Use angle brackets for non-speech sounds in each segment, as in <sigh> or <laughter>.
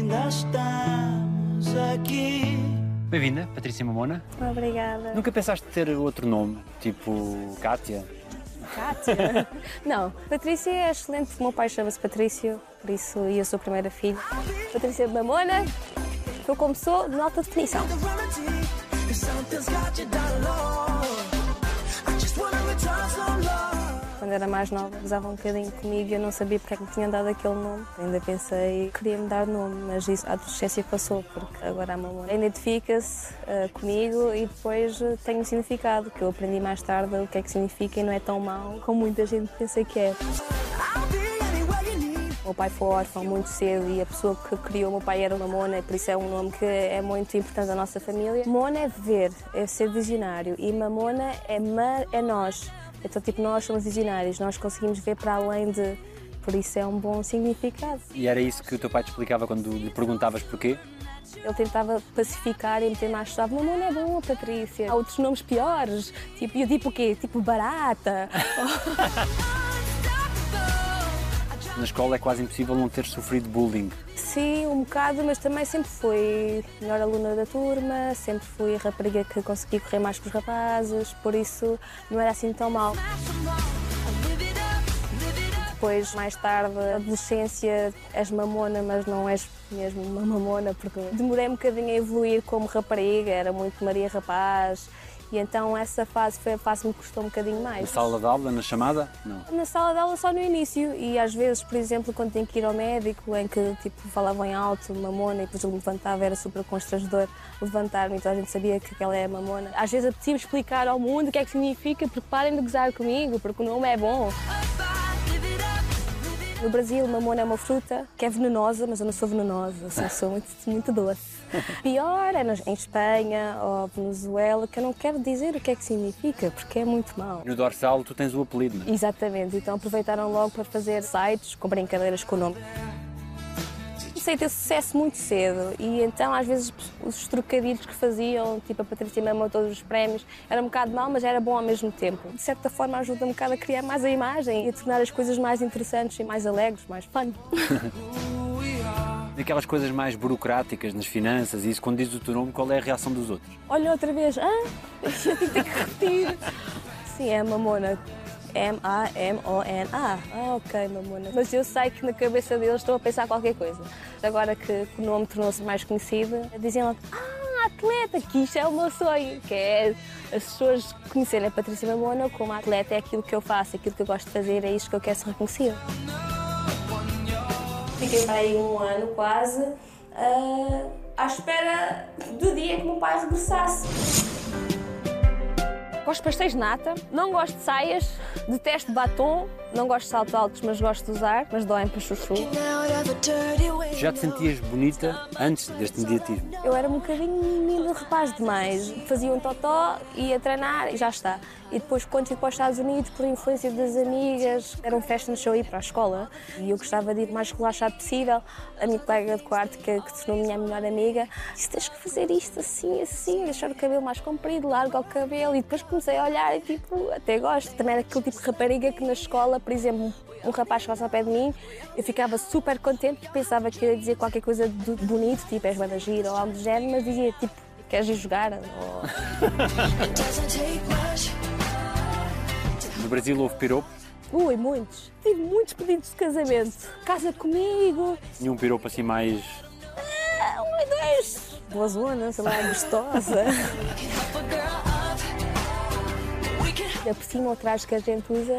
ainda estamos aqui. Bem-vinda, Patrícia Mamona. Obrigada. Nunca pensaste ter outro nome, tipo Kátia? Kátia? <laughs> Não, Patrícia é excelente. O meu pai chama-se Patrício, por isso eu sou a primeira filha. Patrícia Mamona, eu como sou, de alta definição. Quando era mais nova, gozavam um bocadinho comigo e eu não sabia porque é que me tinham dado aquele nome. Ainda pensei, queria-me dar nome, mas isso, a adolescência passou, porque agora a mamãe identifica-se eh, comigo e depois eh, tem um significado, que eu aprendi mais tarde o que é que significa e não é tão mau como muita gente pensa que é. O meu pai foi órfão muito cedo e a pessoa que criou o meu pai era uma Mona, por isso é um nome que é muito importante da nossa família. Mona é ver, é ser visionário e Mamona é ma, é nós. Então, tipo, nós somos visionários, nós conseguimos ver para além de. Por isso é um bom significado. E era isso que o teu pai te explicava quando lhe perguntavas porquê? Ele tentava pacificar e meter mais suave. Mamona é bom, Patrícia. Há outros nomes piores. Tipo, e eu tipo o quê? Tipo barata. <laughs> Na escola é quase impossível não ter sofrido bullying. Sim, um bocado, mas também sempre fui melhor aluna da turma, sempre fui a rapariga que conseguia correr mais que os rapazes, por isso não era assim tão mal. Depois, mais tarde, adolescência, és mamona, mas não és mesmo uma mamona, porque demorei um bocadinho a evoluir como rapariga, era muito Maria Rapaz, e então essa fase foi a fase que me custou um bocadinho Na mais. sala de aula, na chamada? Não. Na sala de aula só no início e às vezes, por exemplo, quando tenho que ir ao médico em que tipo falavam em alto, mamona, e depois eu me levantava, era super constrangedor levantar-me, então a gente sabia que aquela é a mamona. Às vezes apetecia explicar ao mundo o que é que significa, porque parem de gozar comigo, porque o nome é bom. No Brasil, mamona é uma fruta que é venenosa, mas eu não sou venenosa, só sou muito, muito doce. <laughs> Pior é em Espanha ou Venezuela, que eu não quero dizer o que é que significa, porque é muito mau. No dorsal tu tens o apelido, não é? Exatamente, então aproveitaram logo para fazer sites com brincadeiras com o nome. Comecei a ter sucesso muito cedo e então às vezes os trocadilhos que faziam, tipo a Patrícia mamou todos os prémios, era um bocado mau, mas era bom ao mesmo tempo. De certa forma ajuda um bocado a criar mais a imagem e a tornar as coisas mais interessantes e mais alegres, mais fun. <laughs> Aquelas coisas mais burocráticas nas finanças e isso, quando dizes o teu nome, qual é a reação dos outros? Olha outra vez, ah, eu tenho que repetir. Sim, é mamona. M-A-M-O-N-A. Ah, ok, mamona. Mas eu sei que na cabeça deles estão a pensar qualquer coisa. Agora que, o nome tornou-se mais conhecido, dizem logo, ah, atleta, que isto é o meu sonho, que é as pessoas conhecerem a Patrícia Mamona como atleta, é aquilo que eu faço, aquilo que eu gosto de fazer, é isto que eu quero ser reconhecida. Fiquei para aí um ano quase ah, à espera do dia que o meu pai regressasse. Gosto de pastéis de nata, não gosto de saias, detesto batom, não gosto de saltos altos, mas gosto de usar, mas doem para chuchu. Já te sentias bonita antes deste mediatismo? Eu era um bocadinho menino rapaz demais. Fazia um totó, ia treinar e já está. E depois, quando fui para os Estados Unidos, por influência das amigas, era um fashion show ir para a escola e eu gostava de ir o mais relaxado possível. A minha colega de quarto, que, que se tornou minha melhor amiga, disse: tens que fazer isto assim, assim, deixar o cabelo mais comprido, larga o cabelo. E depois comecei a olhar e, tipo, até gosto. Também era aquele tipo de rapariga que na escola, por exemplo, um rapaz chegasse ao pé de mim, eu ficava super contente porque pensava que ia dizer qualquer coisa de bonito, tipo, és banda gira ou algo do género, mas dizia, tipo, queres ir jogar? Ou... No Brasil houve piropo, Ui, muitos. Tive muitos pedidos de casamento. Casa comigo. nenhum piropo assim mais. Ah, um e dois. Boa zona, sei lá, gostosa. <laughs> Ainda por cima, o traje que a gente usa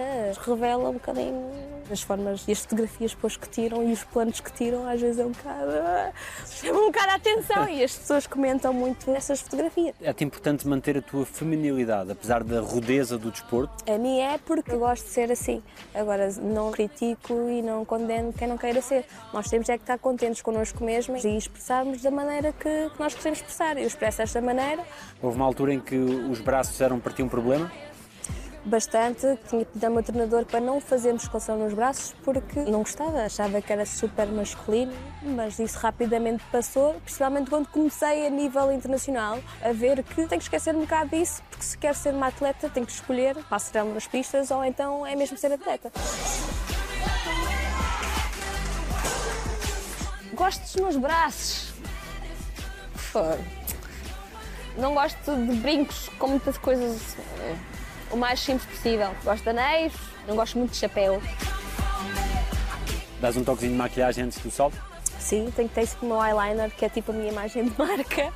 revela um bocadinho as formas e as fotografias depois que tiram e os planos que tiram, às vezes é um bocado. ah, chama <laughs> um bocado a atenção e as pessoas comentam muito nessas fotografias. É-te importante manter a tua feminilidade, apesar da rudeza do desporto. A mim é porque eu gosto de ser assim. Agora, não critico e não condeno quem não queira ser. Nós temos é que estar contentes connosco mesmos e expressarmos da maneira que, que nós queremos expressar. Eu expresso desta maneira Houve uma altura em que os braços eram para ti um problema. Bastante. Tinha pedido ao meu treinador para não fazer musculação nos braços porque não gostava, achava que era super masculino, mas isso rapidamente passou, principalmente quando comecei a nível internacional a ver que tenho que esquecer um bocado disso, porque se quero ser uma atleta tenho que escolher passarão nas pistas ou então é mesmo ser atleta. Gosto dos meus braços. Fogo. Não gosto de brincos com muitas coisas. O mais simples possível. Gosto de anéis, não gosto muito de chapéu. Dás um toquezinho de maquilhagem antes do salto? Sim, tenho que ter isso como meu eyeliner, que é tipo a minha imagem de <laughs> marca,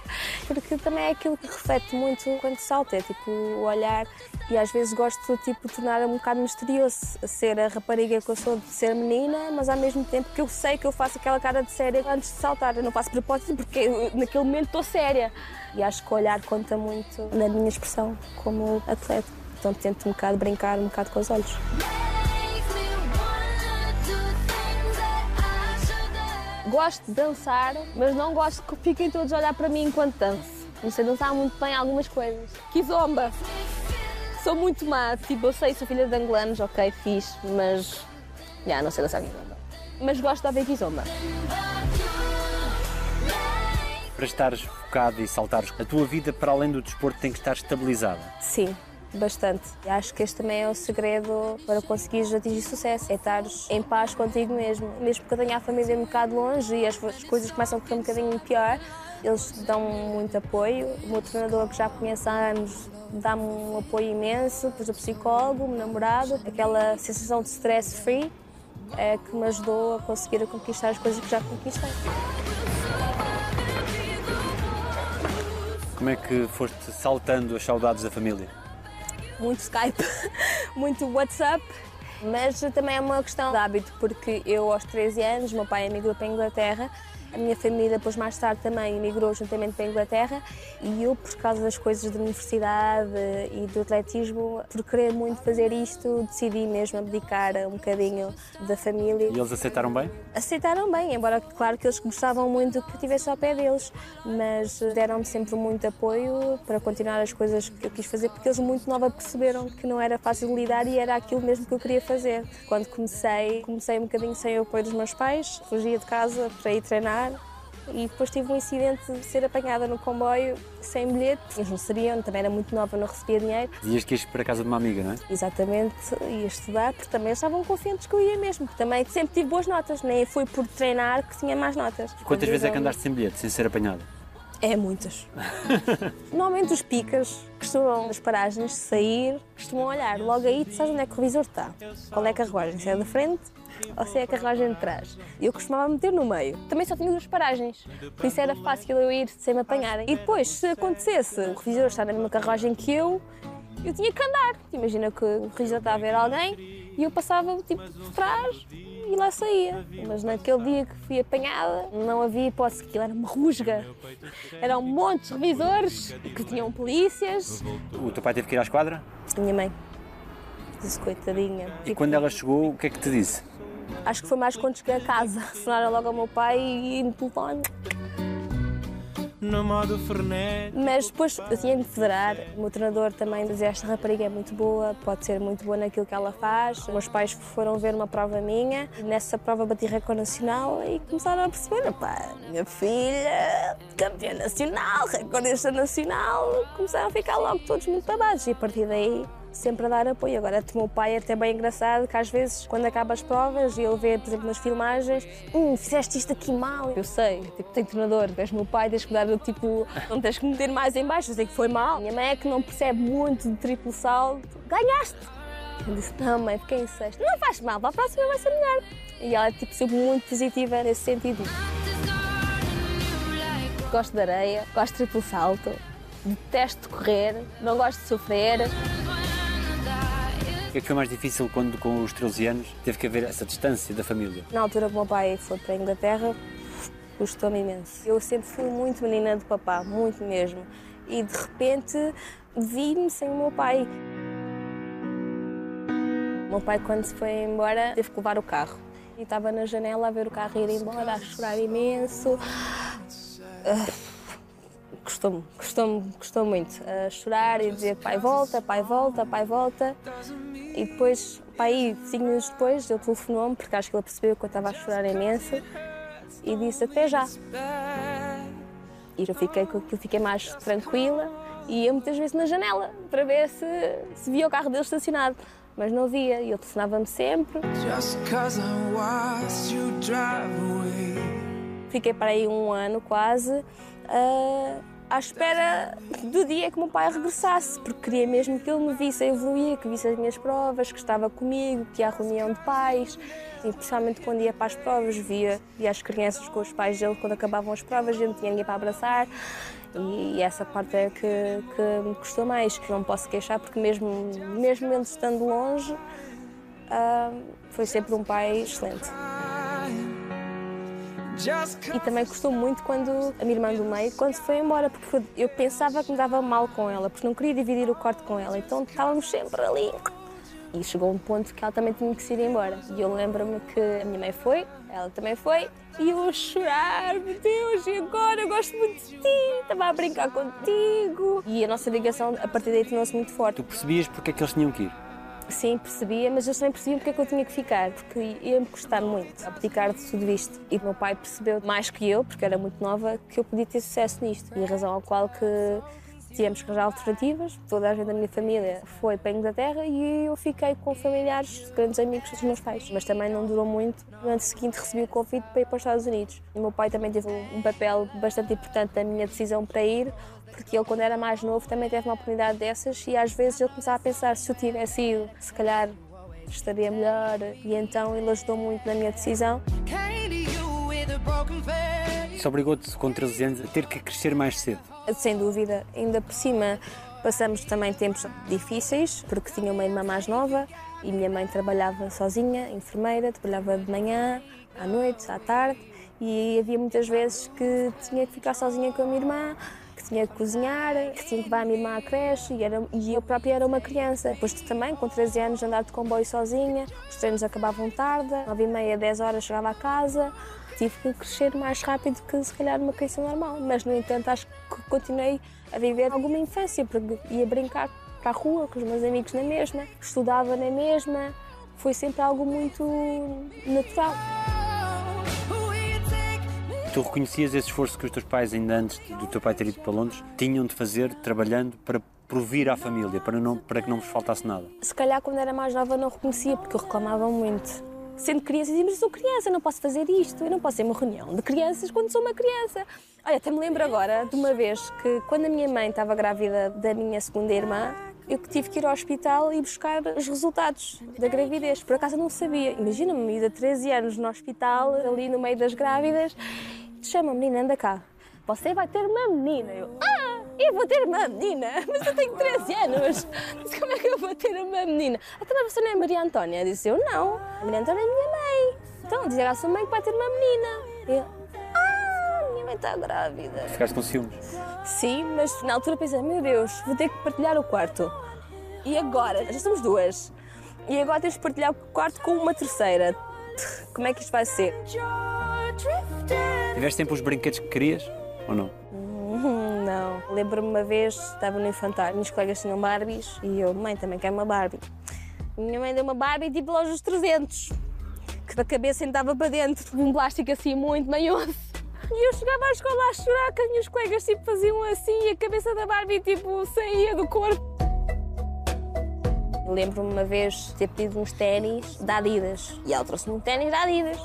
porque também é aquilo que reflete muito quando salto, é tipo o olhar e às vezes gosto tipo, de tornar um bocado misterioso, ser a rapariga que eu sou, de ser menina, mas ao mesmo tempo que eu sei que eu faço aquela cara de séria antes de saltar, eu não faço propósito porque eu, naquele momento estou séria. E acho que o olhar conta muito na minha expressão como atleta, então tento um bocado brincar um bocado com os olhos. Gosto de dançar, mas não gosto que fiquem todos a olhar para mim enquanto danço. Não sei dançar muito bem algumas coisas. Kizomba. Sou muito má. Tipo, eu sei, sou filha de angolanos, ok, fiz, mas. Já, não sei dançar kizomba. Mas gosto de ouvir kizomba. Para estares focado e saltares, a tua vida, para além do desporto, tem que estar estabilizada. Sim, bastante. Acho que este também é o segredo para conseguires atingir sucesso. É estares em paz contigo mesmo. Mesmo que eu tenha a família um bocado longe e as, as coisas começam a correr um bocadinho pior, eles dão muito apoio. O meu treinador, que já conheço há anos, dá-me um apoio imenso. Depois o psicólogo, o meu namorado, aquela sensação de stress free é que me ajudou a conseguir conquistar as coisas que já conquistei. Como é que foste saltando as saudades da família? Muito Skype, <laughs> muito WhatsApp, mas também é uma questão de hábito, porque eu aos 13 anos, meu pai emigrou para a Inglaterra, a minha família depois mais tarde também emigrou juntamente para a Inglaterra e eu, por causa das coisas da universidade e do atletismo, por querer muito fazer isto, decidi mesmo abdicar um bocadinho da família. E eles aceitaram bem? Aceitaram bem, embora claro que eles gostavam muito que eu estivesse ao pé deles, mas deram-me sempre muito apoio para continuar as coisas que eu quis fazer, porque eles muito nova perceberam que não era fácil de lidar e era aquilo mesmo que eu queria fazer. Quando comecei, comecei um bocadinho sem o apoio dos meus pais, fugia de casa para ir treinar e depois tive um incidente de ser apanhada no comboio sem bilhete. Eles não sabiam, também era muito nova, não recebia dinheiro. Dizias que ias para a casa de uma amiga, não é? Exatamente, ia estudar, porque também eles estavam confiantes que eu ia mesmo, também sempre tive boas notas, nem foi por treinar que tinha mais notas. Quantas vezes é que andaste sem bilhete, sem ser apanhada? É muitas. <laughs> Normalmente os picas costumam nas paragens sair, costumam olhar logo aí, tu sabes onde é que o revisor está. Qual é a carruagem? Se é da frente ou se é a carruagem de trás. Eu costumava meter no meio. Também só tinha duas paragens, por isso era fácil eu ir sem me apanharem. E depois, se acontecesse o revisor estar na mesma carruagem que eu, eu tinha que andar. Imagina que o revisor está a ver alguém e eu passava tipo por trás e lá saía. Mas naquele dia que fui apanhada, não havia hipótese, aquilo era uma rusga. Eram um monte de revisores que tinham polícias. O teu pai teve que ir à esquadra? Minha mãe disse coitadinha. E quando ela chegou, o que é que te disse? Acho que foi mais quando cheguei a casa. <laughs> Sonaram logo ao meu pai e no telefone. No modo frenético. Mas depois eu tinha me federar. O meu treinador também dizia: Esta rapariga é muito boa, pode ser muito boa naquilo que ela faz. Os meus pais foram ver uma prova minha. Nessa prova bati recorde nacional e começaram a perceber: pá, minha filha, campeã nacional, recordista nacional. Começaram a ficar logo todos muito babados. E a partir daí sempre a dar apoio. Agora, o meu pai é até bem engraçado que às vezes, quando acaba as provas e ele vê, por exemplo, nas filmagens, hum, fizeste isto aqui mal. Eu sei, tipo, tenho treinador, és meu pai, tens que dar, tipo, não tens que meter mais em baixo, eu sei que foi mal. Minha mãe é que não percebe muito de triplo salto. Ganhaste! Eu disse, não mãe, fiquei em sexto. Não faz mal, para a próxima vai ser melhor. E ela é, tipo, sempre muito positiva nesse sentido. Gosto de areia, gosto de triplo salto, detesto correr, não gosto de sofrer. É que foi mais difícil quando, com os 13 anos, teve que haver essa distância da família? Na altura que o meu pai foi para a Inglaterra, custou-me imenso. Eu sempre fui muito menina de papá, muito mesmo. E de repente vi-me sem o meu pai. O meu pai, quando se foi embora, teve que levar o carro. E estava na janela a ver o carro ir embora, a chorar imenso. Ah, Custou-me, custou-me, custou muito. A chorar e dizer pai volta, pai volta, pai volta. E depois, pai, cinco minutos depois, ele telefonou-me, porque acho que ele percebeu que eu estava a chorar imenso, e disse até já. E eu fiquei aquilo, fiquei mais tranquila e ia muitas vezes na janela para ver se, se via o carro dele estacionado. Mas não via, e ele telefonava-me sempre. Fiquei para aí um ano quase ah, à espera do dia que meu pai regressasse, porque queria mesmo que ele me visse a evoluir, que visse as minhas provas, que estava comigo, que ia à reunião de pais, e principalmente quando ia para as provas, via, via as crianças com os pais dele quando acabavam as provas, e não tinha ninguém para abraçar. E, essa parte é que, que me custou mais. Não posso queixar, porque mesmo, mesmo ele estando longe, ah, foi sempre um pai excelente. E também custou muito quando a minha irmã do meio, quando foi embora, porque eu pensava que me dava mal com ela, porque não queria dividir o quarto com ela, então estávamos sempre ali. E chegou um ponto que ela também tinha que ir embora. E eu lembro-me que a minha mãe foi, ela também foi, e eu a chorar, meu Deus, e agora? Eu gosto muito de ti, estava a brincar contigo. E a nossa ligação a partir daí tornou-se muito forte. Tu percebias porque é que eles tinham que ir? Sim, percebia, mas eles também percebiam porque é que eu tinha que ficar, porque ia-me custar muito abdicar de tudo isto. E meu pai percebeu mais que eu, porque era muito nova, que eu podia ter sucesso nisto. E a razão ao qual que tivemos que arranjar alternativas, toda a gente da minha família foi para a Inglaterra e eu fiquei com familiares, grandes amigos dos meus pais. Mas também não durou muito. No ano seguinte recebi o convite para ir para os Estados Unidos. O meu pai também teve um papel bastante importante na minha decisão para ir, porque ele, quando era mais novo, também teve uma oportunidade dessas e às vezes ele começava a pensar: se eu tivesse ido, se calhar estaria melhor. E então ele ajudou muito na minha decisão. Isso obrigou-te, com 13 anos, a ter que crescer mais cedo. Sem dúvida, ainda por cima passamos também tempos difíceis, porque tinha uma irmã mais nova e minha mãe trabalhava sozinha, enfermeira, trabalhava de manhã, à noite, à tarde, e havia muitas vezes que tinha que ficar sozinha com a minha irmã, que tinha que cozinhar, que tinha que levar a minha irmã à creche e, era, e eu própria era uma criança. Depois também, com 13 anos, andar de comboio sozinha, os treinos acabavam tarde, 9 e meia, 10 horas chegava a casa, tive que crescer mais rápido que se calhar uma criança normal, mas no entanto acho que continuei a viver alguma infância, porque ia brincar para a rua com os meus amigos na mesma, estudava na mesma, foi sempre algo muito natural. Tu reconhecias esse esforço que os teus pais, ainda antes do teu pai ter ido para Londres, tinham de fazer trabalhando para provir à família, para, não, para que não vos faltasse nada? Se calhar quando era mais nova não reconhecia, porque eu reclamava muito sendo criança, dizia, mas eu sou criança, não posso fazer isto, eu não posso ter uma reunião de crianças quando sou uma criança. Olha, até me lembro agora de uma vez que, quando a minha mãe estava grávida da minha segunda irmã, eu tive que ir ao hospital e buscar os resultados da gravidez. Por acaso eu não sabia. Imagina-me, menina de 13 anos no hospital, ali no meio das grávidas, chama, menina, anda cá. Você vai ter uma menina. Eu, ah, eu vou ter uma menina, <laughs> mas eu tenho 13 anos. Mas como é que eu vou ter uma menina? Até mas você não é Maria Antónia? Eu disse, eu não. A Maria Antónia é minha mãe. Então, diz à sua mãe que vai ter uma menina. Eu, ah, minha mãe está grávida. Ficaste com ciúmes? Sim, mas na altura pensei, meu Deus, vou ter que partilhar o quarto. E agora? Já somos duas. E agora tens de partilhar o quarto com uma terceira. <laughs> Como é que isto vai ser? Tiveste sempre os brinquedos que querias ou não? Lembro-me uma vez, estava no infantário, minhas colegas tinham Barbies e eu, mãe, também quero uma Barbie. Minha mãe deu uma Barbie tipo loja dos 300, que da cabeça entrava para dentro, de um plástico assim muito manhoso. E eu chegava à escola a chorar, que as minhas colegas tipo, faziam assim e a cabeça da Barbie tipo saía do corpo. Lembro-me uma vez ter pedido uns ténis da Adidas e ela trouxe-me um ténis da Adidas.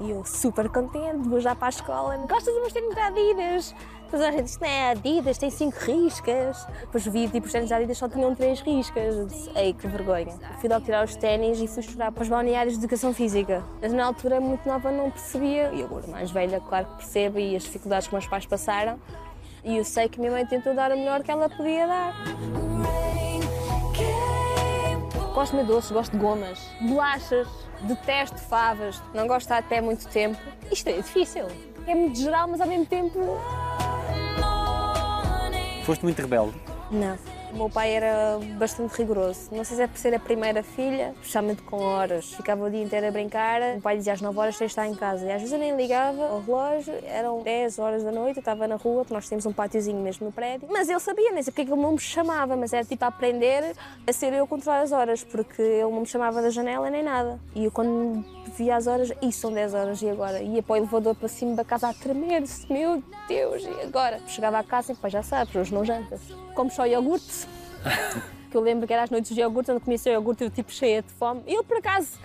E eu super contente, vou já para a escola. Gostas dos meus ténis da Adidas? Depois a gente disse, não é Adidas, tem cinco riscas. Depois vi, tipo, os ténis da Adidas só tinham três riscas. Disse, ei, que vergonha. Fui logo tirar os ténis e fui chorar para os balneários de educação física. Mas na altura, muito nova, não percebia. E agora, mais velha, claro que percebo e as dificuldades que meus pais passaram. E eu sei que minha mãe tentou dar o melhor que ela podia dar. Gosto de doces, gosto de gomas, bolachas, detesto favas, não gosto de estar de pé muito tempo. Isto é difícil. É muito geral, mas ao mesmo tempo. Foste muito rebelde. Não. O meu pai era bastante rigoroso. Não sei se é por ser a primeira filha, especialmente com horas. Ficava o dia inteiro a brincar. O pai dizia às 9 horas tens de estar em casa. E às vezes eu nem ligava ao relógio, eram 10 horas da noite, eu estava na rua, porque nós tínhamos um pátiozinho mesmo no prédio. Mas ele sabia, nem sei porque é ele não me chamava, mas era tipo a aprender a ser eu a controlar as horas, porque ele não me chamava da janela nem nada. E eu quando via as horas, isso são 10 horas e agora? Ia para o elevador para cima da casa a tremer, disse, meu Deus, e agora? Chegava à casa e depois já sabes, hoje não jantas. Como só iogurte. Que eu lembro que era às noites de iogurte, quando comia só iogurte, eu tipo cheia de fome. Ele por acaso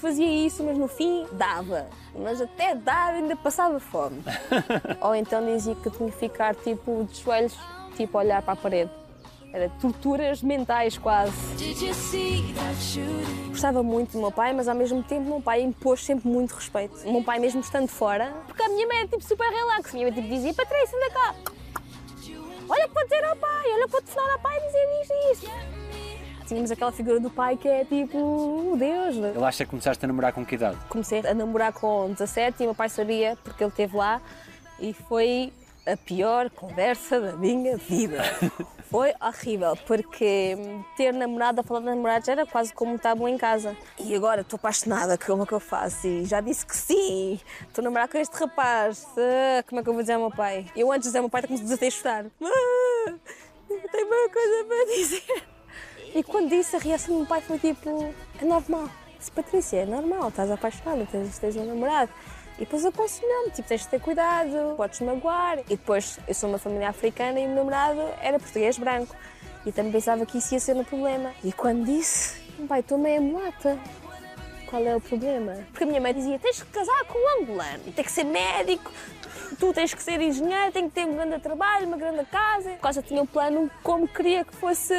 fazia isso, mas no fim dava. Mas até dar ainda passava fome. <laughs> Ou então dizia que tinha que ficar tipo de joelhos, tipo a olhar para a parede. Era torturas mentais quase. Gostava muito do meu pai, mas ao mesmo tempo o meu pai impôs sempre muito respeito. O meu pai mesmo estando fora, porque a minha mãe era tipo super relax. A minha mãe tipo, dizia, Patrícia, anda cá. Olha para dizer ao pai, olha para telefonar ao pai e dizer isto e isto. Tínhamos aquela figura do pai que é tipo, o Deus. Ele acha que começaste a namorar com que idade? Comecei a namorar com 17 e o meu pai sabia porque ele esteve lá e foi a pior conversa da minha vida. <laughs> Foi horrível, porque ter namorado, a falar de namorados era quase como estar bom em casa. E agora estou apaixonada, como é que eu faço? E já disse que sim, estou a namorar com este rapaz. Ah, como é que eu vou dizer ao meu pai? Eu antes de dizer ao meu pai, comecei a chorar. Ah, tenho uma coisa para dizer. E quando disse, a reação do meu pai foi tipo: é normal. Disse, Patrícia, é normal, estás apaixonada, tens, tens um namorado. E depois aconselhou-me, tipo, tens de ter cuidado, podes magoar. E depois, eu sou uma família africana e o meu namorado era português branco. E também pensava que isso ia ser um problema. E quando disse, pai, estou meio mulata. Qual é o problema? Porque a minha mãe dizia, tens que casar com um angolano, tem que ser médico, tu tens que ser engenheiro, tem que ter um grande trabalho, uma grande casa. Por causa tinha um plano como queria que fosse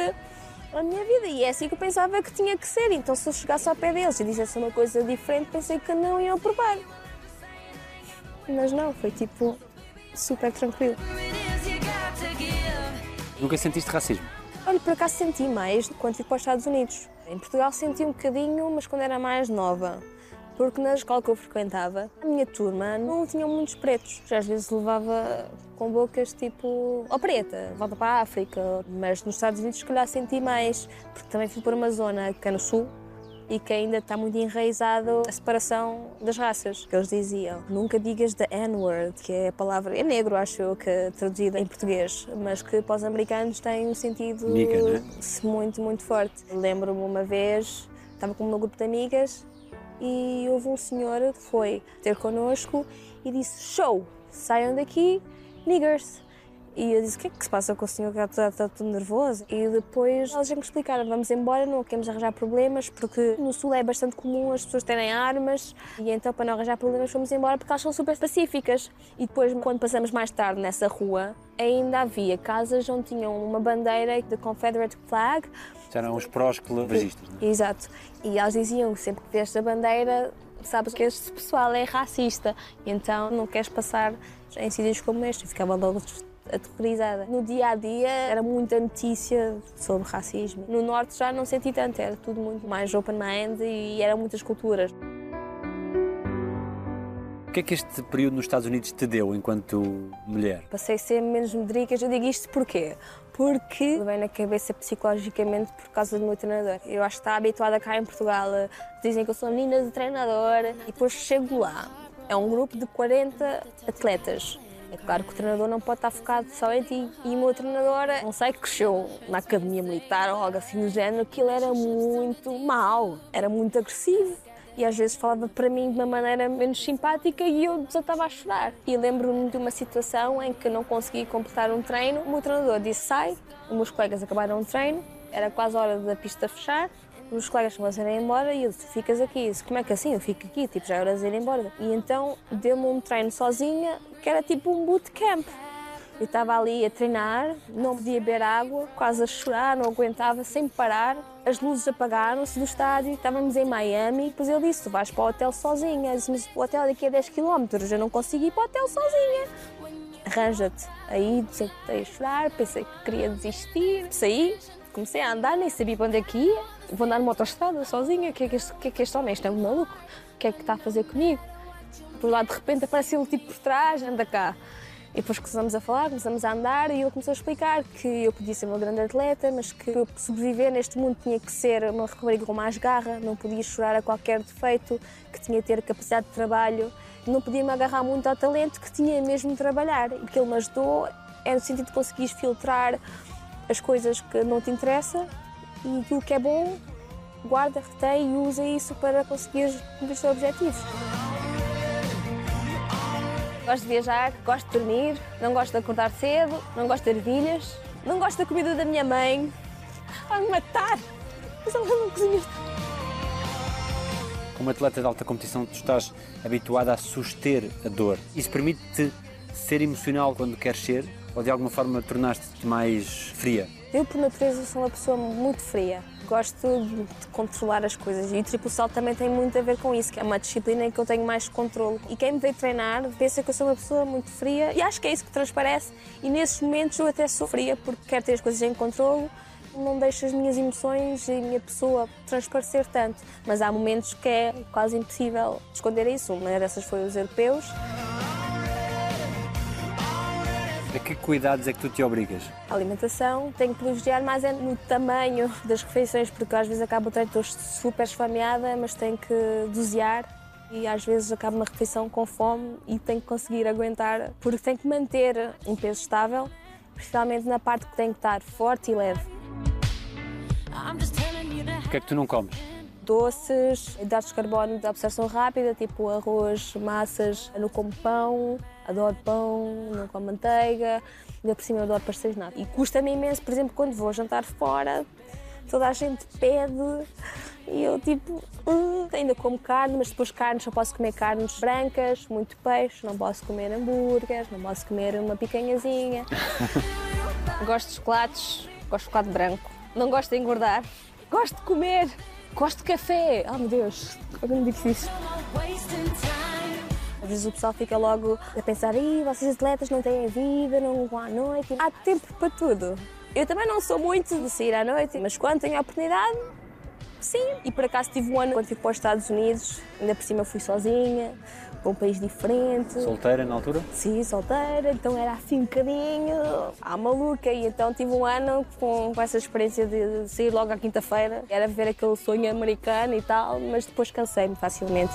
a minha vida e é assim que eu pensava que tinha que ser. Então se eu chegasse ao pé deles e dissesse uma coisa diferente, pensei que não iam aprovar. Mas não, foi tipo super tranquilo. Nunca sentiste racismo? Olha, por acaso senti mais quando fui para os Estados Unidos. Em Portugal senti um bocadinho, mas quando era mais nova. Porque na escola que eu frequentava, a minha turma não tinham muitos pretos. Já às vezes levava com bocas tipo, ó preta, volta para a África. Mas nos Estados Unidos, se calhar, senti mais. Porque também fui para uma zona que é no sul e que ainda está muito enraizado a separação das raças, que eles diziam. Nunca digas the N-word, que é a palavra, é negro, acho eu, que é traduzida em português, mas que para os americanos tem um sentido é? muito, muito forte. Lembro-me uma vez, estava com meu grupo de amigas e houve um senhor que foi ter connosco e disse: Show, saiam daqui, niggers. E eu disse: O que é que se passa com o senhor que está, está todo nervoso? E depois eles já me explicaram: Vamos embora, não queremos arranjar problemas, porque no Sul é bastante comum as pessoas terem armas, e então para não arranjar problemas fomos embora porque elas são super pacíficas. E depois, quando passamos mais tarde nessa rua, ainda havia casas onde tinham uma bandeira de Confederate flag eram os pró-esclavagistas, não é? Exato. E eles diziam que sempre que vês a bandeira, sabes que este pessoal é racista. E então não queres passar em sítios como este. Eu ficava logo aterrorizada. No dia a dia era muita notícia sobre racismo. No norte já não senti tanto, era tudo muito mais open mind e eram muitas culturas. O que é que este período nos Estados Unidos te deu enquanto mulher? Passei a ser menos medricas. Eu digo isto porquê? Porque vem na cabeça psicologicamente por causa do meu treinador. Eu acho que está habituada cá em Portugal. Dizem que eu sou menina de treinador. E depois chego lá. É um grupo de 40 atletas. É claro que o treinador não pode estar focado só em ti. E o meu treinador, não sei, cresceu na academia militar ou algo assim do género, que ele era muito mau. Era muito agressivo e às vezes falava para mim de uma maneira menos simpática e eu desatava a chorar. E lembro-me de uma situação em que não consegui completar um treino. O meu treinador disse sai, os meus colegas acabaram o treino, era quase a hora da pista fechar. Os colegas começaram a ir embora e eu disse, ficas aqui. Disse, como é que assim? Eu fico aqui, tipo, já é hora de ir embora. E então deu-me um treino sozinha, que era tipo um bootcamp. Eu estava ali a treinar, não podia beber água, quase a chorar, não aguentava, sem parar. As luzes apagaram-se do estádio, estávamos em Miami. Depois ele disse: Tu vais para o hotel sozinha. Eu disse: Mas o hotel daqui a 10 km, eu não consigo ir para o hotel sozinha. Arranja-te. Aí desatei a chorar, pensei que queria desistir. Saí, comecei a andar, nem sabia para onde é que ia. Vou andar numa autostrada sozinha. O que é que que é que este homem? Este é um maluco. O que é que está a fazer comigo? Por lá de repente aparece ele tipo por trás, anda cá. E depois começamos a falar, começamos a andar e ele começou a explicar que eu podia ser uma grande atleta, mas que sobreviver neste mundo tinha que ser uma rapariga com mais garra, não podia chorar a qualquer defeito, que tinha que ter capacidade de trabalho, não podia me agarrar muito ao talento, que tinha mesmo de trabalhar. E que ele me ajudou é no sentido de conseguires filtrar as coisas que não te interessam e aquilo que é bom, guarda, retém e usa isso para conseguires cumprir os teus objetivos. Gosto de viajar, gosto de dormir, não gosto de acordar cedo, não gosto de ervilhas, não gosto da comida da minha mãe. Vai-me matar! Mas ela não cozinha. como atleta de alta competição, tu estás habituada a suster a dor. Isso permite-te ser emocional quando queres ser ou de alguma forma tornaste-te mais fria? Eu, por natureza, sou uma pessoa muito fria. Gosto de controlar as coisas e o triplo salto também tem muito a ver com isso, que é uma disciplina em que eu tenho mais controle. E quem me vê treinar pensa que eu sou uma pessoa muito fria e acho que é isso que transparece. E nesses momentos eu até sou fria porque quero ter as coisas em controle não deixo as minhas emoções e a minha pessoa transparecer tanto. Mas há momentos que é quase impossível esconder isso. Uma dessas foi os europeus. A que cuidados é que tu te obrigas? A alimentação, tenho que privilegiar mais é no tamanho das refeições, porque às vezes acabo o estou super esfameada, mas tenho que dosear e às vezes acabo uma refeição com fome e tenho que conseguir aguentar, porque tenho que manter um peso estável, principalmente na parte que tenho que estar forte e leve. O que é que tu não comes? Doces, hidratos de carbono de absorção rápida, tipo arroz, massas, não como pão, adoro pão, não como manteiga, ainda por cima eu adoro pastéis de nata. E custa-me imenso, por exemplo, quando vou jantar fora, toda a gente pede e eu tipo, uh, ainda como carne, mas depois carne só posso comer carnes brancas, muito peixe, não posso comer hambúrguer, não posso comer uma picanhazinha. <laughs> gosto de chocolates, gosto de chocolate branco, não gosto de engordar, gosto de comer, gosto de café. Oh meu Deus, como me digo isso? Às vezes o pessoal fica logo a pensar, Ih, vocês atletas não têm vida, não vão à noite. Há tempo para tudo. Eu também não sou muito de sair à noite, mas quando tenho a oportunidade, sim. E por acaso tive um ano quando fui para os Estados Unidos, ainda por cima fui sozinha, para um país diferente. Solteira na altura? Sim, solteira, então era assim um bocadinho à maluca. E então tive um ano com, com essa experiência de sair logo à quinta-feira. Era ver aquele sonho americano e tal, mas depois cansei-me facilmente.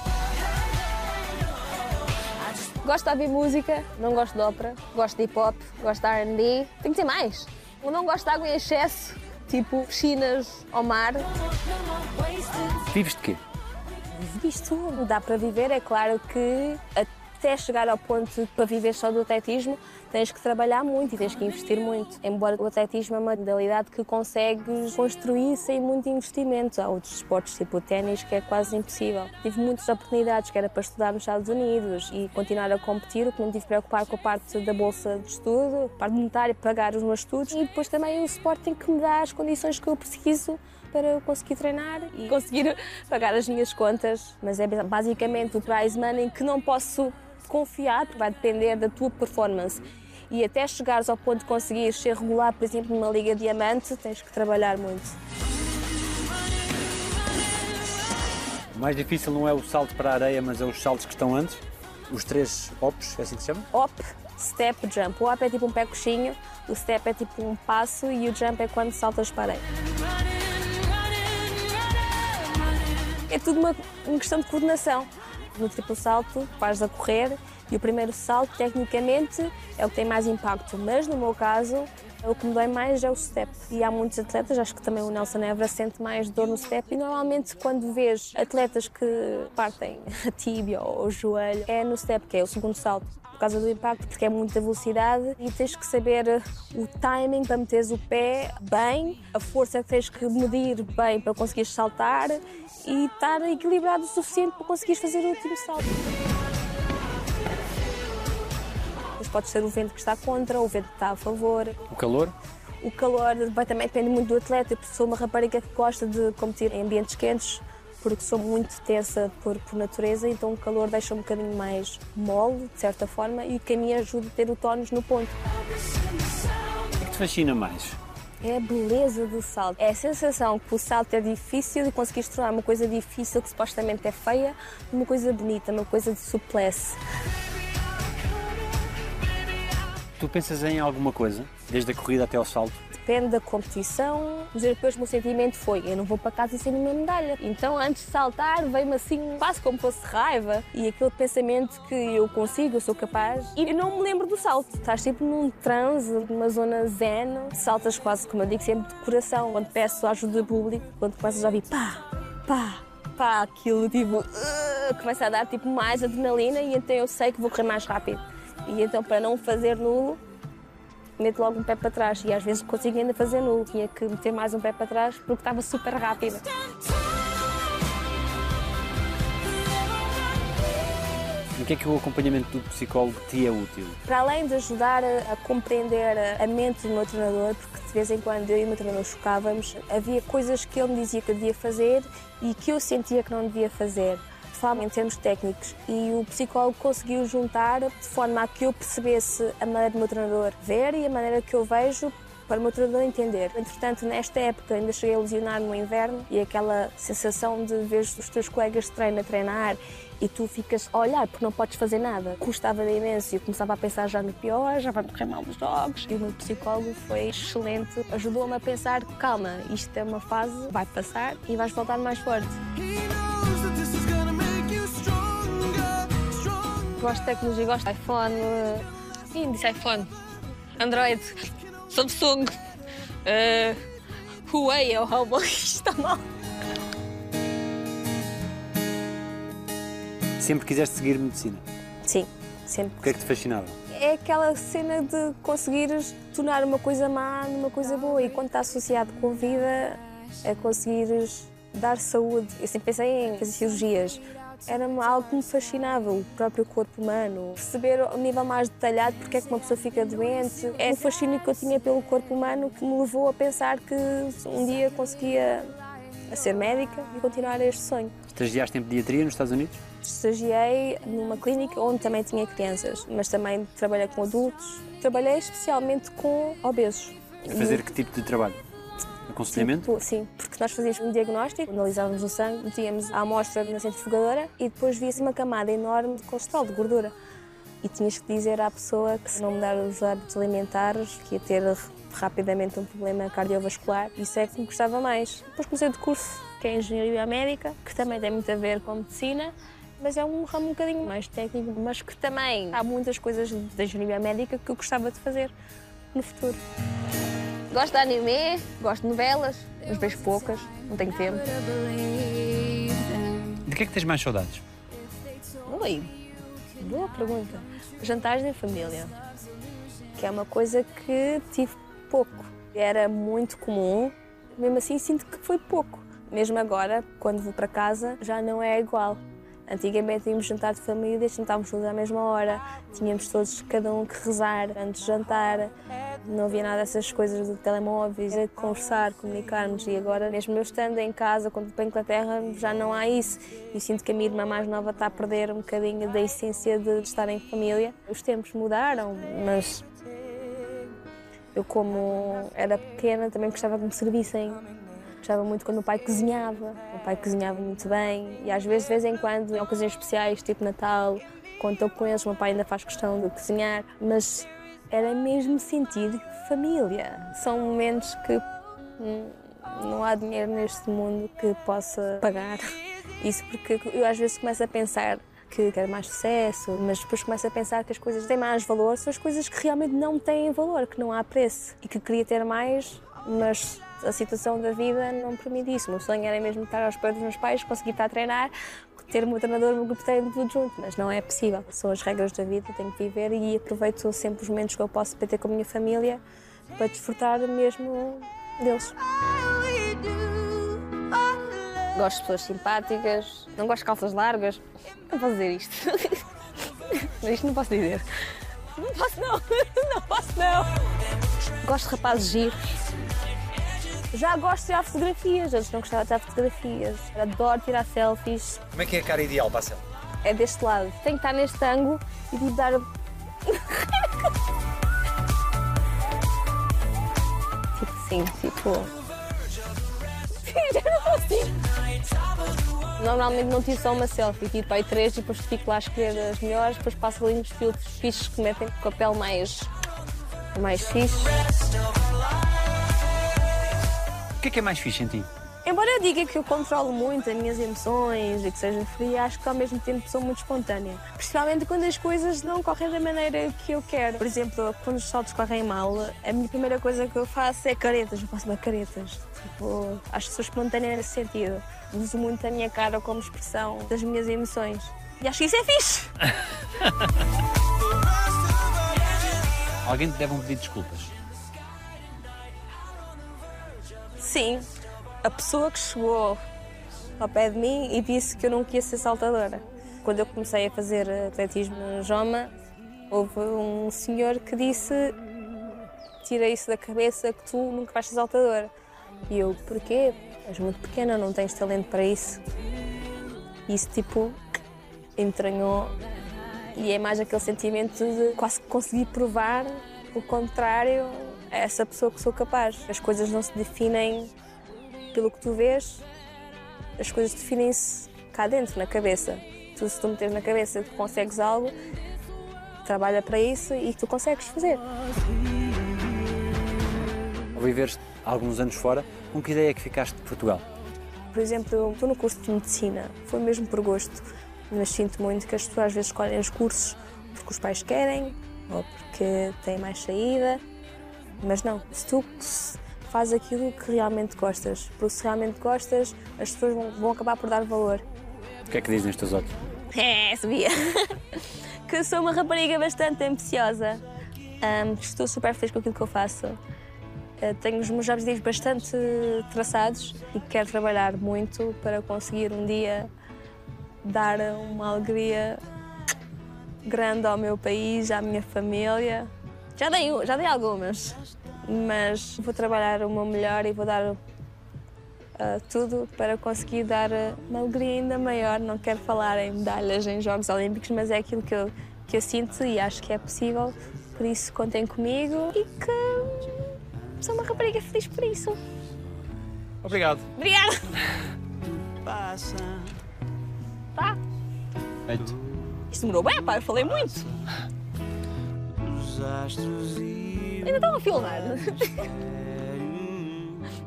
Gosto de ouvir música, não gosto de ópera, gosto de hip hop, gosto de RB. Tem que ter mais. Eu não gosto de água em excesso, tipo piscinas ao mar. Vives de quê? Isto dá para viver, é claro que até chegar ao ponto para viver só do atletismo, tens que trabalhar muito e tens que investir muito. Embora o atletismo é uma modalidade que consegues construir sem muito investimento. Há outros esportes, tipo o ténis, que é quase impossível. Tive muitas oportunidades, que era para estudar nos Estados Unidos e continuar a competir, o que não tive que preocupar com a parte da bolsa de estudo, a parte monetária, pagar os meus estudos e depois também o Sporting que me dá as condições que eu preciso para eu conseguir treinar e conseguir <laughs> pagar as minhas contas. Mas é basicamente o prize money que não posso confiar, vai depender da tua performance. E até chegares ao ponto de conseguir ser regular, por exemplo, numa Liga Diamante, tens que trabalhar muito. O mais difícil não é o salto para a areia, mas é os saltos que estão antes. Os três hops, é assim que se chama? Hop, step, jump. O hop é tipo um pé coxinho, o step é tipo um passo e o jump é quando saltas para a areia. É tudo uma, uma questão de coordenação. No triplo salto, vais a correr e o primeiro salto, tecnicamente, é o que tem mais impacto. Mas no meu caso, o que me dói mais é o step. E há muitos atletas, acho que também o Nelson Évora sente mais dor no step. E normalmente, quando vês atletas que partem a tíbia ou o joelho, é no step, que é o segundo salto por causa do impacto, porque é muita velocidade e tens que saber o timing para meteres o pé bem, a força que tens que medir bem para conseguires saltar e estar equilibrado o suficiente para conseguires fazer o último salto. Mas pode ser o vento que está contra, o vento que está a favor. O calor? O calor vai, também depende muito do atleta. Eu sou uma rapariga que gosta de competir em ambientes quentes, porque sou muito tensa por, por natureza, então o calor deixa um bocadinho mais mole, de certa forma, e que a mim ajuda a ter o tónus no ponto. O que te fascina mais? É a beleza do salto. É a sensação que o salto é difícil e conseguires tornar uma coisa difícil, que supostamente é feia, uma coisa bonita, uma coisa de suplesse. Tu pensas em alguma coisa, desde a corrida até ao salto? Depende da competição. Os europeus, o meu sentimento foi: eu não vou para casa sem nenhuma medalha. Então, antes de saltar, veio-me assim, quase como fosse raiva. E aquele pensamento que eu consigo, eu sou capaz. E eu não me lembro do salto. Estás sempre num transe, numa zona zen. Saltas quase, como eu digo, sempre de coração. Quando peço ajuda pública, quando começas a ouvir pá, pá, pá, aquilo tipo. Uh, começa a dar tipo mais adrenalina e então eu sei que vou correr mais rápido. E então, para não fazer nulo, meto logo um pé para trás. E às vezes consigo ainda fazer nulo. Tinha que meter mais um pé para trás porque estava super rápida. Que é que o acompanhamento do psicólogo te é útil? Para além de ajudar a, a compreender a, mente do meu treinador, porque de vez em quando eu e o meu treinador chocávamos, havia coisas que ele me dizia que eu devia fazer e que eu sentia que não devia fazer. Forma em termos técnicos, e o psicólogo conseguiu juntar de forma a que eu percebesse a maneira do meu treinador ver e a maneira que eu vejo para o meu treinador entender. Entretanto, nesta época ainda cheguei a lesionar no inverno e aquela sensação de ver os teus colegas de treino a treinar e tu ficas a olhar porque não podes fazer nada. Custava-me imenso e eu começava a pensar já no pior, já vai correr mal nos jogos. E o meu psicólogo foi excelente, ajudou-me a pensar: calma, isto é uma fase, vai passar e vais voltar mais forte. Gosto de tecnologia, gosto de iPhone. Sim, disse iPhone. Android. Samsung. eh, Huawei ou Huawei. Isto <laughs> está mal. Sempre quiseste seguir medicina. Sim, sempre. O que é que te fascinava? É aquela cena de conseguires tornar uma coisa má numa coisa boa e quando está associado com a vida é conseguires dar saúde. Eu sempre pensei em fazer cirurgias. Era algo que me fascinava, o próprio corpo humano. Perceber o nível mais detalhado porque é que uma pessoa fica doente. É o fascínio que eu tinha pelo corpo humano que me levou a pensar que um dia conseguia ser médica e continuar este sonho. Estagiaste em pediatria nos Estados Unidos? Estagiei numa clínica onde também tinha crianças, mas também trabalhei com adultos. Trabalhei especialmente com obesos. A fazer que tipo de trabalho? Aconselhamento? Tipo, sim, porque nós fazíamos um diagnóstico, analisávamos o sangue, metíamos a amostra na centrifugadora e depois via-se uma camada enorme de colesterol, de gordura. E tinhas que dizer à pessoa que se não mudar os hábitos alimentares, que ia ter rapidamente um problema cardiovascular. Isso é que me gostava mais. Depois comecei de curso, que é Engenharia Biomédica, que também tem muito a ver com medicina, mas é um ramo um bocadinho mais técnico, mas que também há muitas coisas da Engenharia Biomédica que eu gostava de fazer no futuro. Gosto de anime, gosto de novelas, mas vejo poucas, não tenho tempo. De que é que tens mais saudades? Oi, boa pergunta. Jantares em família, que é uma coisa que tive pouco. Era muito comum, mesmo assim sinto que foi pouco. Mesmo agora, quando vou para casa, já não é igual. Antigamente tínhamos jantar de família, jantávamos todos à mesma hora, tínhamos todos, cada um que rezar antes de jantar, não havia nada dessas coisas de telemóveis, de conversar, comunicarmos e agora, mesmo eu estando em casa, quando para a Inglaterra, já não há isso. E sinto que a minha irmã mais nova está a perder um bocadinho da essência de estar em família. Os tempos mudaram, mas eu como era pequena também gostava que me servissem. Gostava muito quando o pai cozinhava. O pai cozinhava muito bem e às vezes, de vez em quando, em ocasiões especiais, tipo Natal, quando estou com eles, o meu pai ainda faz questão de cozinhar. Mas era mesmo sentir família. São momentos que hum, não há dinheiro neste mundo que possa pagar. Isso porque eu às vezes começo a pensar que quero mais sucesso, mas depois começo a pensar que as coisas têm mais valor, são as coisas que realmente não têm valor, que não há preço e que queria ter mais, mas a situação da vida não permite isso. O meu sonho era mesmo estar aos pés dos meus pais, conseguir estar a treinar, ter o meu treinador, o meu grupo de tudo junto, mas não é possível. São as regras da vida, tenho que viver e aproveito sempre os momentos que eu posso para ter com a minha família para desfrutar mesmo deles. Gosto de pessoas simpáticas, não gosto de calças largas. Não posso dizer isto. <laughs> Isto não posso dizer. Não posso não, <laughs> não posso não. Gosto de rapazes giros. Já gosto de tirar fotografias, antes não gostava de tirar fotografias. Adoro tirar selfies. Como é que é a cara ideal para a selfie? É deste lado. Tem que estar neste ângulo e de dar. <laughs> tipo assim, tipo. Já não consigo. Normalmente não tiro só uma selfie, tiro para aí três e depois fico lá a escolher as melhores, depois passo ali nos filtros fixos que metem com a pele mais. mais fixe. O que é que é mais fixe em ti? Embora eu diga que eu controlo muito as minhas emoções e que seja fria, acho que ao mesmo tempo sou muito espontânea. Principalmente quando as coisas não correm da maneira que eu quero. Por exemplo, quando os saltos correm mal, a minha primeira coisa que eu faço é caretas. Eu faço uma caretas. Tipo, acho que sou espontânea nesse sentido. Uso muito a minha cara como expressão das minhas emoções. E acho que isso é fixe. <laughs> Alguém te deve um pedido de desculpas. Sim, a pessoa que chegou ao pé de mim e disse que eu não queria ser saltadora. Quando eu comecei a fazer atletismo no Joma, houve um senhor que disse tira isso da cabeça que tu nunca vais ser saltador. E eu, porquê? És muito pequena, não tens talento para isso. Isso, tipo, entranhou. E é mais aquele sentimento de quase que conseguir provar o contrário a essa pessoa que sou capaz. As coisas não se definem pelo que tu vês, as coisas definem-se cá dentro, na cabeça. Tu, se tu meteres na cabeça que consegues algo, trabalha para isso e tu consegues fazer. Ao viveres alguns anos fora, com que ideia é que ficaste de Portugal? Por exemplo, eu estou no curso de medicina, foi mesmo por gosto, mas sinto muito que as pessoas às vezes escolhem os cursos porque os pais querem ou porque têm mais saída, mas não, se tu fazes aquilo que realmente gostas, porque se realmente gostas, as pessoas vão, vão acabar por dar valor. O que é que dizem os teus olhos? <laughs> É, sabia. <laughs> que sou uma rapariga bastante ambiciosa. Ahm, estou super feliz com aquilo que eu faço. Eh, tenho os meus objetivos bastante traçados e quero trabalhar muito para conseguir um dia dar uma alegria grande ao meu país, à minha família. Já dei, já dei algumas, mas vou trabalhar o meu melhor e vou dar ah, tudo para conseguir dar ah, uma alegria ainda maior. Não quero falar em medalhas em Jogos Olímpicos, mas é aquilo que eu, que eu sinto e acho que é possível. Por isso, contem comigo e que sou uma rapariga feliz por isso. Obrigado. Obrigada! Passa. Tá. Feito. Isto demorou bem, pá, eu falei muito. E Ainda estão a filmar. <laughs>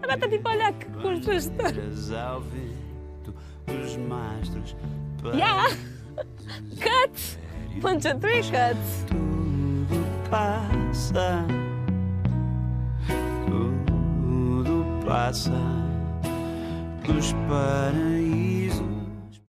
Agora está tipo a olhar que mastros. Yeah! Cut! One, two, three, cut! Tudo passa. Tudo passa. Os paraísos